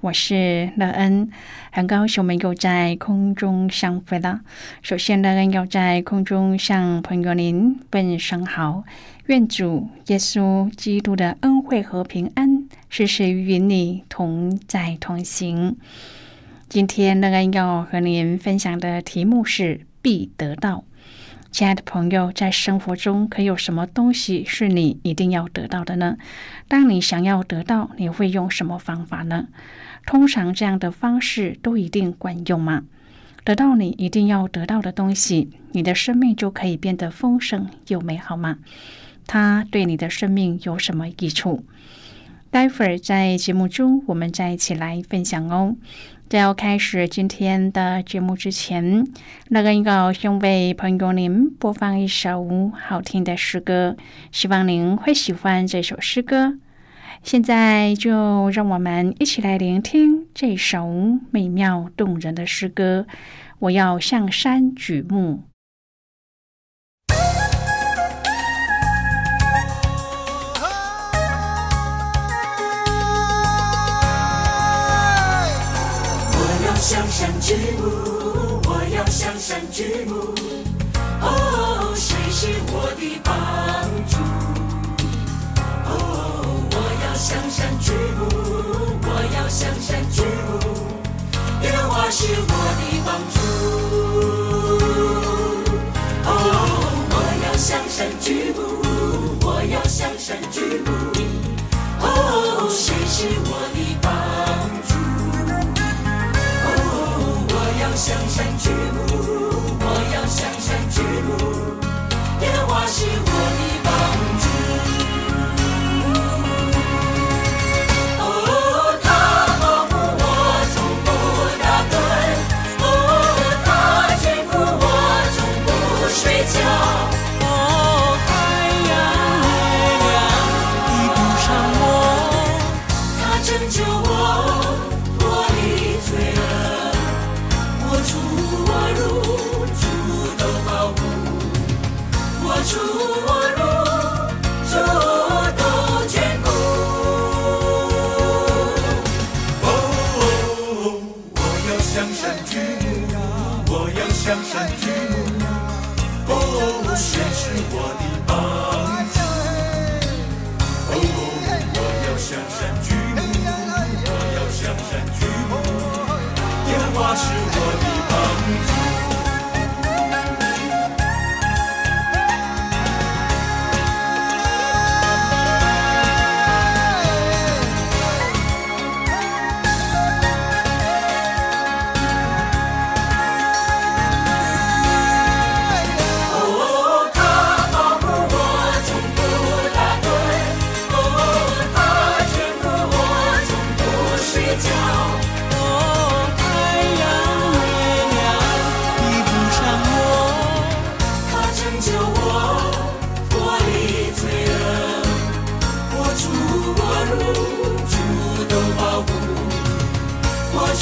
我是乐恩，很高兴我们又在空中相会了。首先，乐恩要在空中向朋友您问声好，愿主耶稣基督的恩惠和平安时时与你同在同行。今天，乐恩要和您分享的题目是“必得到”。亲爱的朋友，在生活中可有什么东西是你一定要得到的呢？当你想要得到，你会用什么方法呢？通常这样的方式都一定管用吗？得到你一定要得到的东西，你的生命就可以变得丰盛又美好吗？它对你的生命有什么益处？待会儿在节目中，我们再一起来分享哦。在要开始今天的节目之前，那个要先为朋友您播放一首好听的诗歌，希望您会喜欢这首诗歌。现在就让我们一起来聆听这首美妙动人的诗歌。我要向山举目。我要向山举目，我要向山举目。哦，谁是我的宝向山举目，我要向山举目。耶和华是我的帮助。哦，我要向山举目，我要向山举目。哦，谁是我是我的帮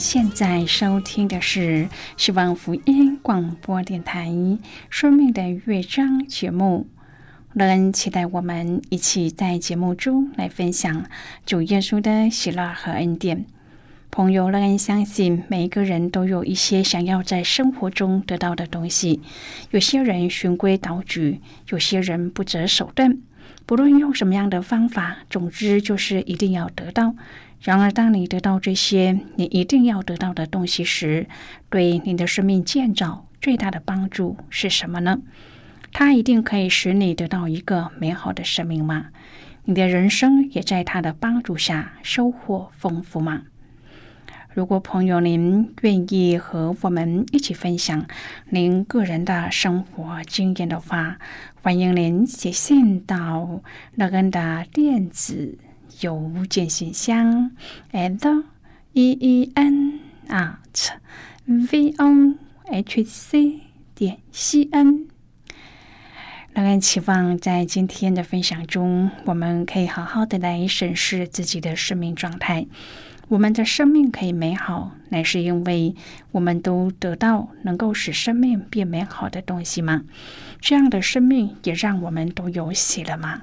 现在收听的是希望福音广播电台《生命的乐章》节目。乐恩期待我们一起在节目中来分享主耶稣的喜乐和恩典。朋友，乐恩相信每一个人都有一些想要在生活中得到的东西。有些人循规蹈矩，有些人不择手段。不论用什么样的方法，总之就是一定要得到。然而，当你得到这些你一定要得到的东西时，对你的生命建造最大的帮助是什么呢？它一定可以使你得到一个美好的生命吗？你的人生也在它的帮助下收获丰富吗？如果朋友您愿意和我们一起分享您个人的生活经验的话，欢迎您写信到乐恩的电子。邮件信箱：at e e n at v o h c 点 c n。让人期望在今天的分享中，我们可以好好的来审视自己的生命状态。我们的生命可以美好，乃是因为我们都得到能够使生命变美好的东西吗？这样的生命也让我们都有喜了吗？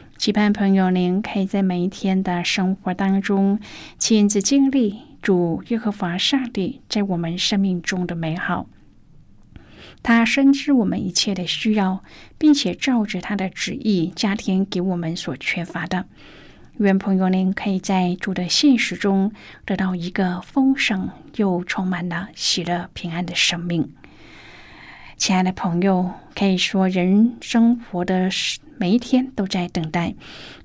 期盼朋友，您可以在每一天的生活当中亲自经历主耶和华上帝在我们生命中的美好。他深知我们一切的需要，并且照着他的旨意加添给我们所缺乏的。愿朋友您可以在主的现实中得到一个丰盛又充满了喜乐平安的生命。亲爱的朋友，可以说人生活的每一天都在等待，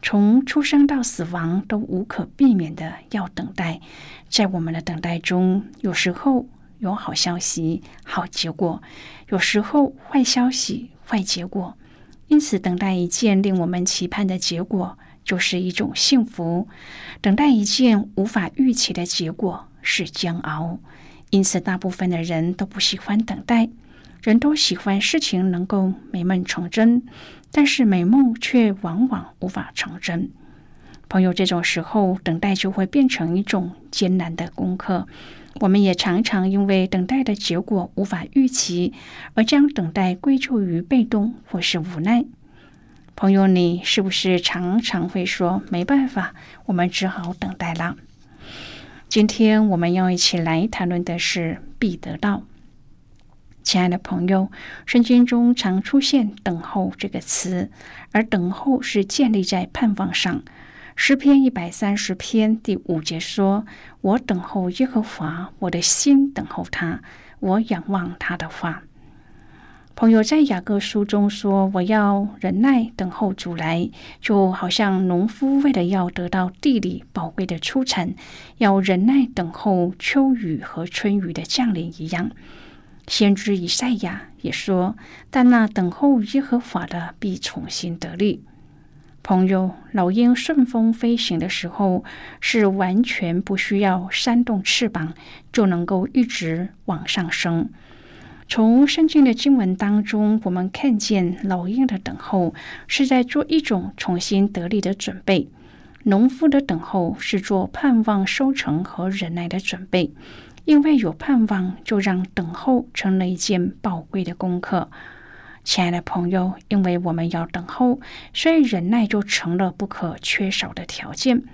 从出生到死亡都无可避免的要等待。在我们的等待中，有时候有好消息、好结果；有时候坏消息、坏结果。因此，等待一件令我们期盼的结果，就是一种幸福；等待一件无法预期的结果是煎熬。因此，大部分的人都不喜欢等待。人都喜欢事情能够美梦成真，但是美梦却往往无法成真。朋友，这种时候等待就会变成一种艰难的功课。我们也常常因为等待的结果无法预期，而将等待归咎于被动或是无奈。朋友，你是不是常常会说没办法，我们只好等待了？今天我们要一起来谈论的是必得到。亲爱的朋友，圣经中常出现“等候”这个词，而等候是建立在盼望上。诗篇一百三十篇第五节说：“我等候耶和华，我的心等候他，我仰望他的话。”朋友在雅各书中说：“我要忍耐等候主来，就好像农夫为了要得到地里宝贵的出产，要忍耐等候秋雨和春雨的降临一样。”先知以赛亚也说：“但那等候耶和华的必重新得力。”朋友，老鹰顺风飞行的时候，是完全不需要扇动翅膀就能够一直往上升。从圣经的经文当中，我们看见老鹰的等候是在做一种重新得力的准备；农夫的等候是做盼望收成和忍耐的准备。因为有盼望，就让等候成了一件宝贵的功课。亲爱的朋友，因为我们要等候，所以忍耐就成了不可缺少的条件。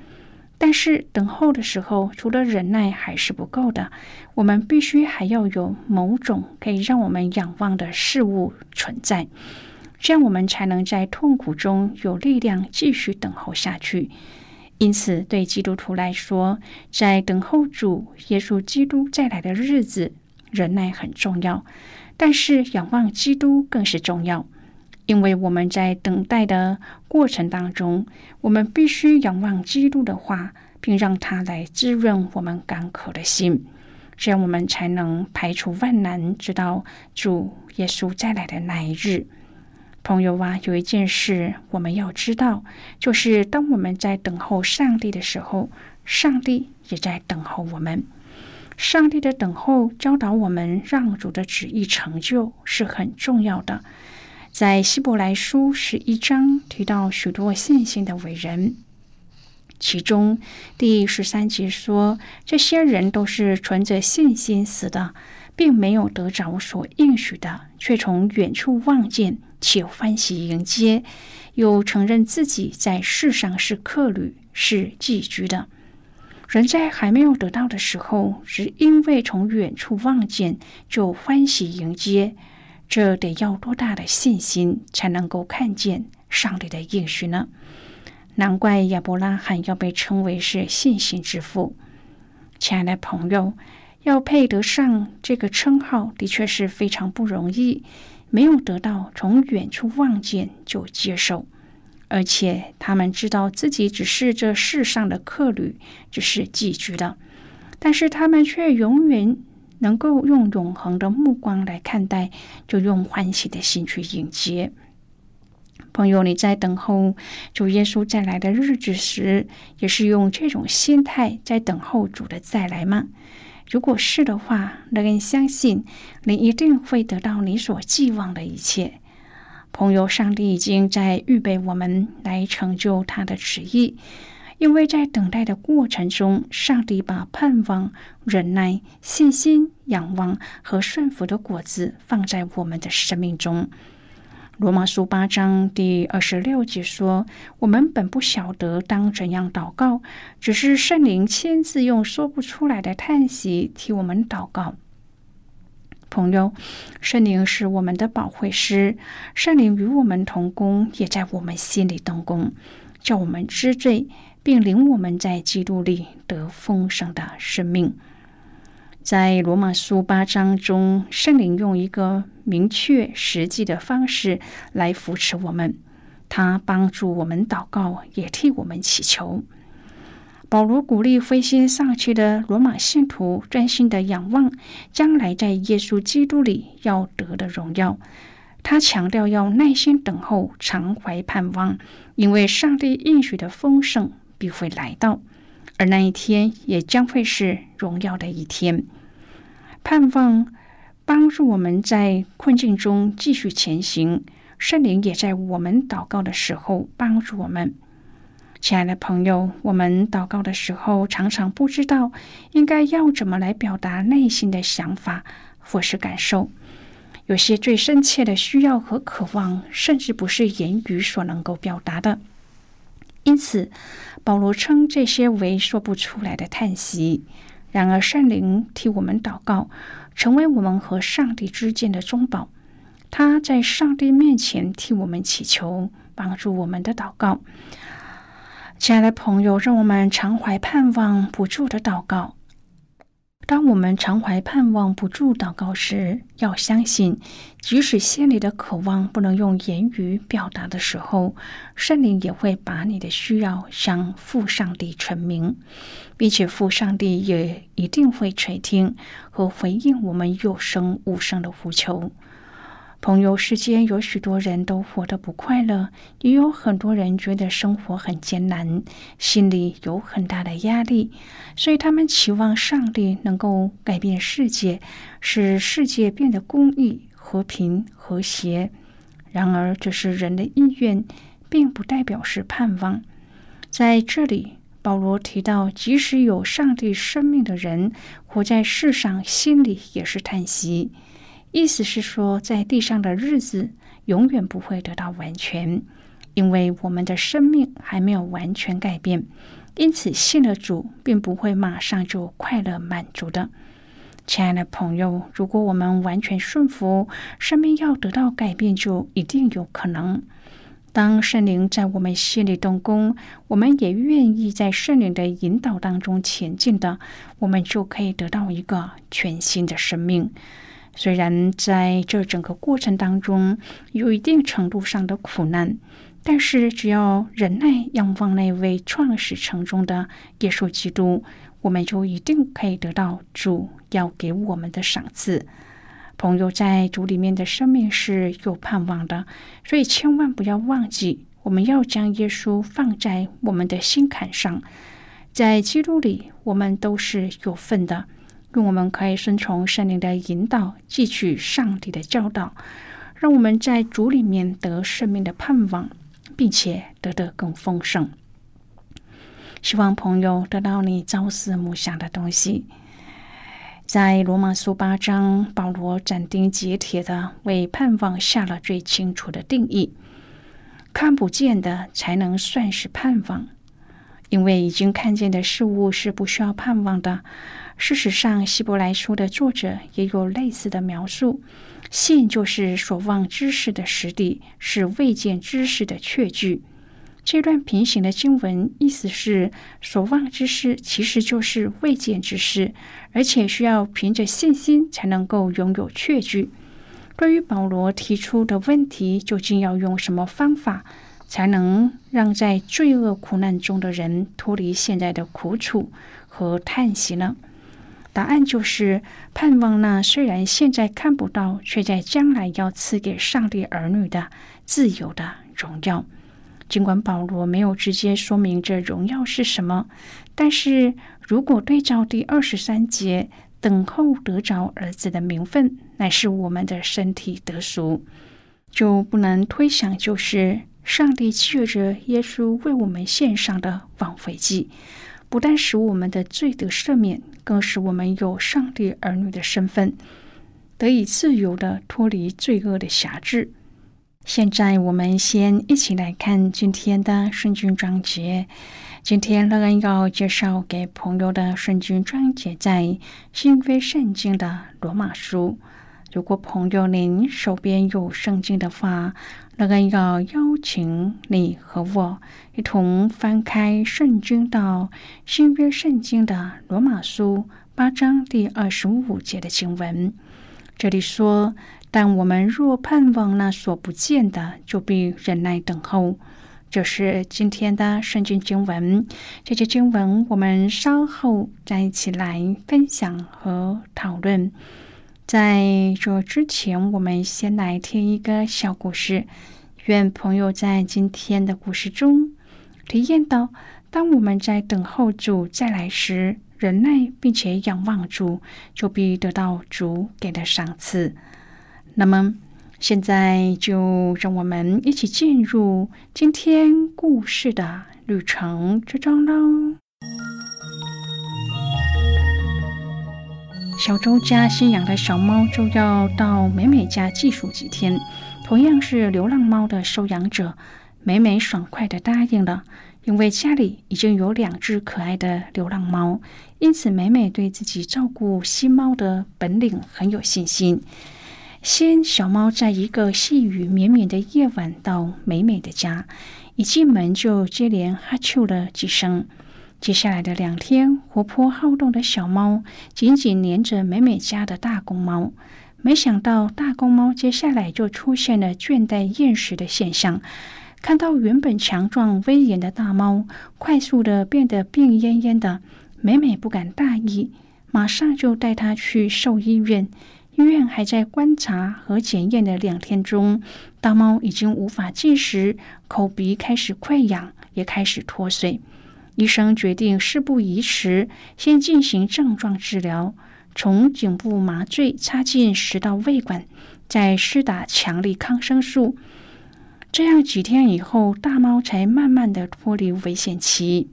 但是等候的时候，除了忍耐还是不够的，我们必须还要有某种可以让我们仰望的事物存在，这样我们才能在痛苦中有力量继续等候下去。因此，对基督徒来说，在等候主耶稣基督再来的日子，忍耐很重要。但是，仰望基督更是重要，因为我们在等待的过程当中，我们必须仰望基督的话，并让它来滋润我们干渴的心，这样我们才能排除万难，直到主耶稣再来的那一日。朋友啊，有一件事我们要知道，就是当我们在等候上帝的时候，上帝也在等候我们。上帝的等候教导我们，让主的旨意成就是很重要的。在希伯来书十一章提到许多信心的伟人，其中第十三节说，这些人都是存着信心死的，并没有得着所应许的，却从远处望见。且欢喜迎接，又承认自己在世上是客旅，是寄居的。人在还没有得到的时候，只因为从远处望见，就欢喜迎接。这得要多大的信心，才能够看见上帝的应许呢？难怪亚伯拉罕要被称为是信心之父。亲爱的朋友，要配得上这个称号，的确是非常不容易。没有得到从远处望见就接受，而且他们知道自己只是这世上的客旅，只是寄居的，但是他们却永远能够用永恒的目光来看待，就用欢喜的心去迎接。朋友，你在等候主耶稣再来的日子时，也是用这种心态在等候主的再来吗？如果是的话，那人相信你一定会得到你所寄望的一切。朋友，上帝已经在预备我们来成就他的旨意，因为在等待的过程中，上帝把盼望、忍耐、信心、仰望和顺服的果子放在我们的生命中。罗马书八章第二十六节说：“我们本不晓得当怎样祷告，只是圣灵亲自用说不出来的叹息替我们祷告。”朋友，圣灵是我们的保惠师，圣灵与我们同工，也在我们心里动工，叫我们知罪，并领我们在基督里得丰盛的生命。在罗马书八章中，圣灵用一个明确、实际的方式来扶持我们，他帮助我们祷告，也替我们祈求。保罗鼓励灰心丧气的罗马信徒专心的仰望将来在耶稣基督里要得的荣耀。他强调要耐心等候，常怀盼望，因为上帝应许的丰盛必会来到。而那一天也将会是荣耀的一天，盼望帮助我们在困境中继续前行。圣灵也在我们祷告的时候帮助我们。亲爱的朋友，我们祷告的时候常常不知道应该要怎么来表达内心的想法或是感受。有些最深切的需要和渴望，甚至不是言语所能够表达的。因此，保罗称这些为说不出来的叹息。然而，圣灵替我们祷告，成为我们和上帝之间的中保。他在上帝面前替我们祈求，帮助我们的祷告。亲爱的朋友，让我们常怀盼望，不住的祷告。当我们常怀盼望不住祷告时，要相信，即使心里的渴望不能用言语表达的时候，圣灵也会把你的需要向父上帝陈明，并且父上帝也一定会垂听和回应我们有声无声的呼求。朋友，世间有许多人都活得不快乐，也有很多人觉得生活很艰难，心里有很大的压力，所以他们期望上帝能够改变世界，使世界变得公义、和平、和谐。然而，这是人的意愿，并不代表是盼望。在这里，保罗提到，即使有上帝生命的人活在世上，心里也是叹息。意思是说，在地上的日子永远不会得到完全，因为我们的生命还没有完全改变。因此，信了主，并不会马上就快乐满足的。亲爱的朋友，如果我们完全顺服，生命要得到改变，就一定有可能。当圣灵在我们心里动工，我们也愿意在圣灵的引导当中前进的，我们就可以得到一个全新的生命。虽然在这整个过程当中有一定程度上的苦难，但是只要忍耐仰望那位创始成终的耶稣基督，我们就一定可以得到主要给我们的赏赐。朋友在主里面的生命是有盼望的，所以千万不要忘记，我们要将耶稣放在我们的心坎上。在基督里，我们都是有份的，愿我们可以顺从圣灵的引导，汲取上帝的教导，让我们在主里面得生命的盼望，并且得得更丰盛。希望朋友得到你朝思暮想的东西。在罗马书八章，保罗斩钉截铁的为盼望下了最清楚的定义：看不见的才能算是盼望，因为已经看见的事物是不需要盼望的。事实上，希伯来书的作者也有类似的描述：信就是所望之事的实底，是未见之事的确据。这段平行的经文意思是：所望之事其实就是未见之事，而且需要凭着信心才能够拥有确据。对于保罗提出的问题，究竟要用什么方法才能让在罪恶苦难中的人脱离现在的苦楚和叹息呢？答案就是盼望那虽然现在看不到，却在将来要赐给上帝儿女的自由的荣耀。尽管保罗没有直接说明这荣耀是什么，但是如果对照第二十三节，等候得着儿子的名分，乃是我们的身体得赎，就不能推想，就是上帝借着耶稣为我们献上的挽回祭，不但使我们的罪得赦免，更使我们有上帝儿女的身份，得以自由的脱离罪恶的辖制。现在我们先一起来看今天的圣经章节。今天乐恩要介绍给朋友的圣经章节在新约圣经的罗马书。如果朋友您手边有圣经的话，乐恩要邀请你和我一同翻开圣经到新约圣经的罗马书八章第二十五节的经文。这里说。但我们若盼望那所不见的，就必忍耐等候。这是今天的圣经经文。这些经文我们稍后再一起来分享和讨论。在这之前，我们先来听一个小故事。愿朋友在今天的故事中体验到，当我们在等候主再来时，忍耐并且仰望主，就必得到主给的赏赐。那么，现在就让我们一起进入今天故事的旅程之中喽。小周家新养的小猫就要到美美家寄宿几天，同样是流浪猫的收养者，美美爽快的答应了，因为家里已经有两只可爱的流浪猫，因此美美对自己照顾新猫的本领很有信心。先小猫在一个细雨绵绵的夜晚到美美的家，一进门就接连哈啾了几声。接下来的两天，活泼好动的小猫紧紧黏着美美家的大公猫。没想到大公猫接下来就出现了倦怠厌食的现象。看到原本强壮威严的大猫快速的变得病恹恹的，美美不敢大意，马上就带它去兽医院。医院还在观察和检验的两天中，大猫已经无法进食，口鼻开始溃疡，也开始脱水。医生决定事不宜迟，先进行症状治疗，从颈部麻醉插进食道胃管，再施打强力抗生素。这样几天以后，大猫才慢慢的脱离危险期。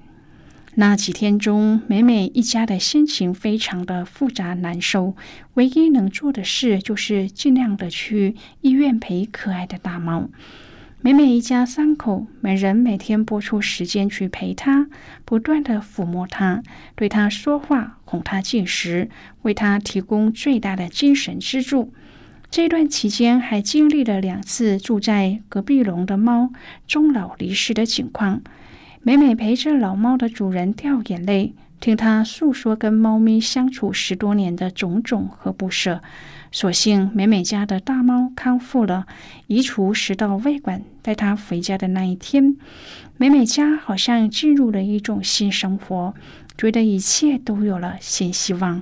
那几天中，美美一家的心情非常的复杂难受。唯一能做的事就是尽量的去医院陪可爱的大猫。美美一家三口，每人每天拨出时间去陪它，不断的抚摸它，对它说话，哄它进食，为它提供最大的精神支柱。这段期间，还经历了两次住在隔壁笼的猫终老离世的情况。美美陪着老猫的主人掉眼泪，听他诉说跟猫咪相处十多年的种种和不舍。所幸美美家的大猫康复了，移除食道胃管，带它回家的那一天，美美家好像进入了一种新生活，觉得一切都有了新希望。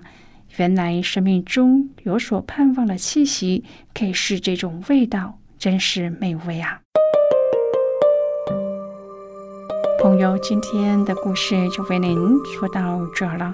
原来生命中有所盼望的气息，可以是这种味道，真是美味啊！朋友，今天的故事就为您说到这了。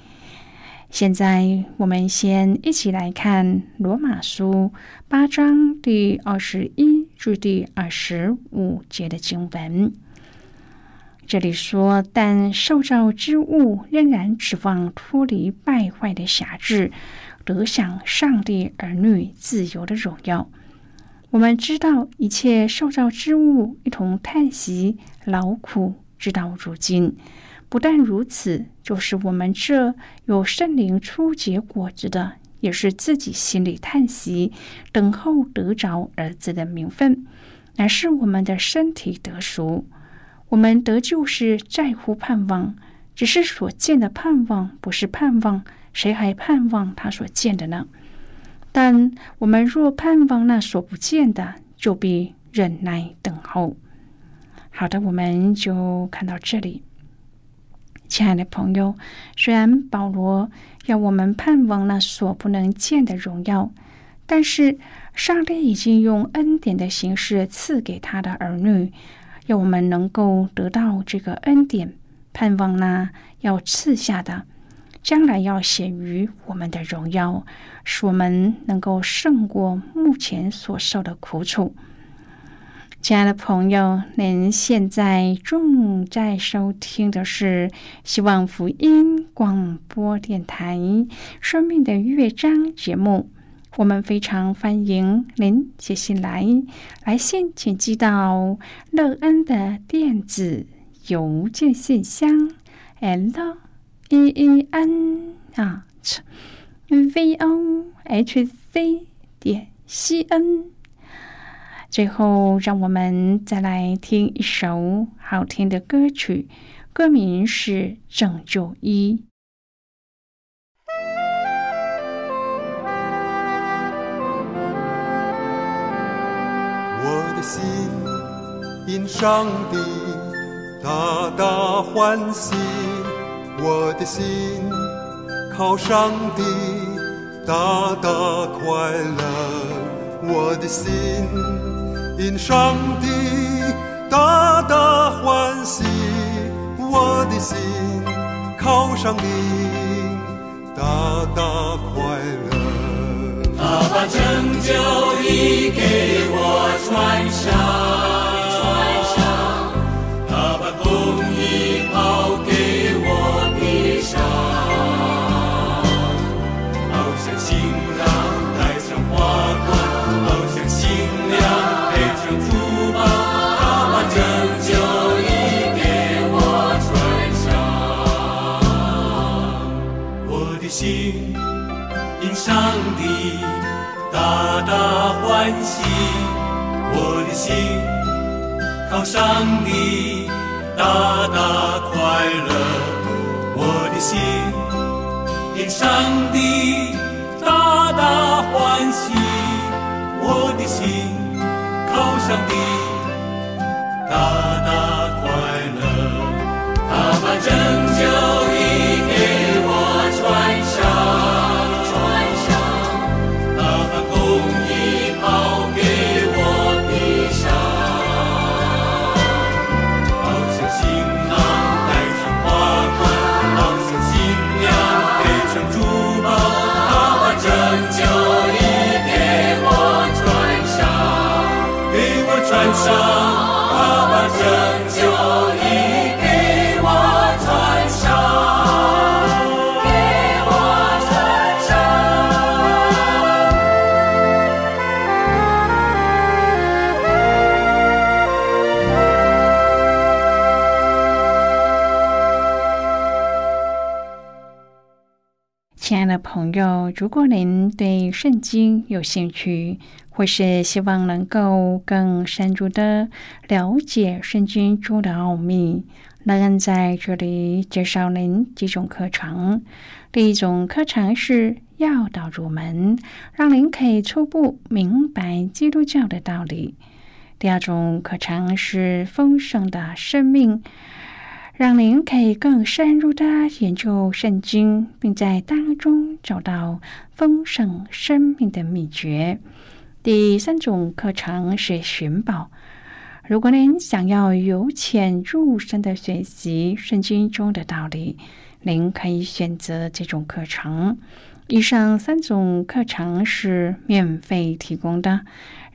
现在，我们先一起来看《罗马书》八章第二十一至第二十五节的经文。这里说：“但受造之物仍然指望脱离败坏的辖制，得享上帝儿女自由的荣耀。我们知道，一切受造之物一同叹息劳苦，直到如今。”不但如此，就是我们这有圣灵初结果子的，也是自己心里叹息，等候得着儿子的名分，乃是我们的身体得赎。我们得救是在乎盼望，只是所见的盼望不是盼望，谁还盼望他所见的呢？但我们若盼望那所不见的，就必忍耐等候。好的，我们就看到这里。亲爱的朋友，虽然保罗要我们盼望那所不能见的荣耀，但是上帝已经用恩典的形式赐给他的儿女，要我们能够得到这个恩典，盼望那要赐下的将来要显于我们的荣耀，使我们能够胜过目前所受的苦楚。亲爱的朋友，您现在正在收听的是希望福音广播电台《生命的乐章》节目。我们非常欢迎您写信来，来信请寄到乐恩的电子邮件信箱：l e e n at v o h c 点 c n。最后，让我们再来听一首好听的歌曲，歌名是《拯救一》。我的心因上帝大大欢喜，我的心靠上帝大大快乐，我的心。因上帝大大欢喜，我的心靠上帝大大快乐。他把拯救衣给我穿上。靠上帝大大快乐，我的心因上帝大大欢喜，我的心靠上帝大大如果您对圣经有兴趣，或是希望能够更深入的了解圣经中的奥秘，那恩在这里介绍您几种课程。第一种课程是要道入门，让您可以初步明白基督教的道理。第二种课程是丰盛的生命。让您可以更深入的研究圣经，并在当中找到丰盛生命的秘诀。第三种课程是寻宝。如果您想要由浅入深的学习圣经中的道理，您可以选择这种课程。以上三种课程是免费提供的。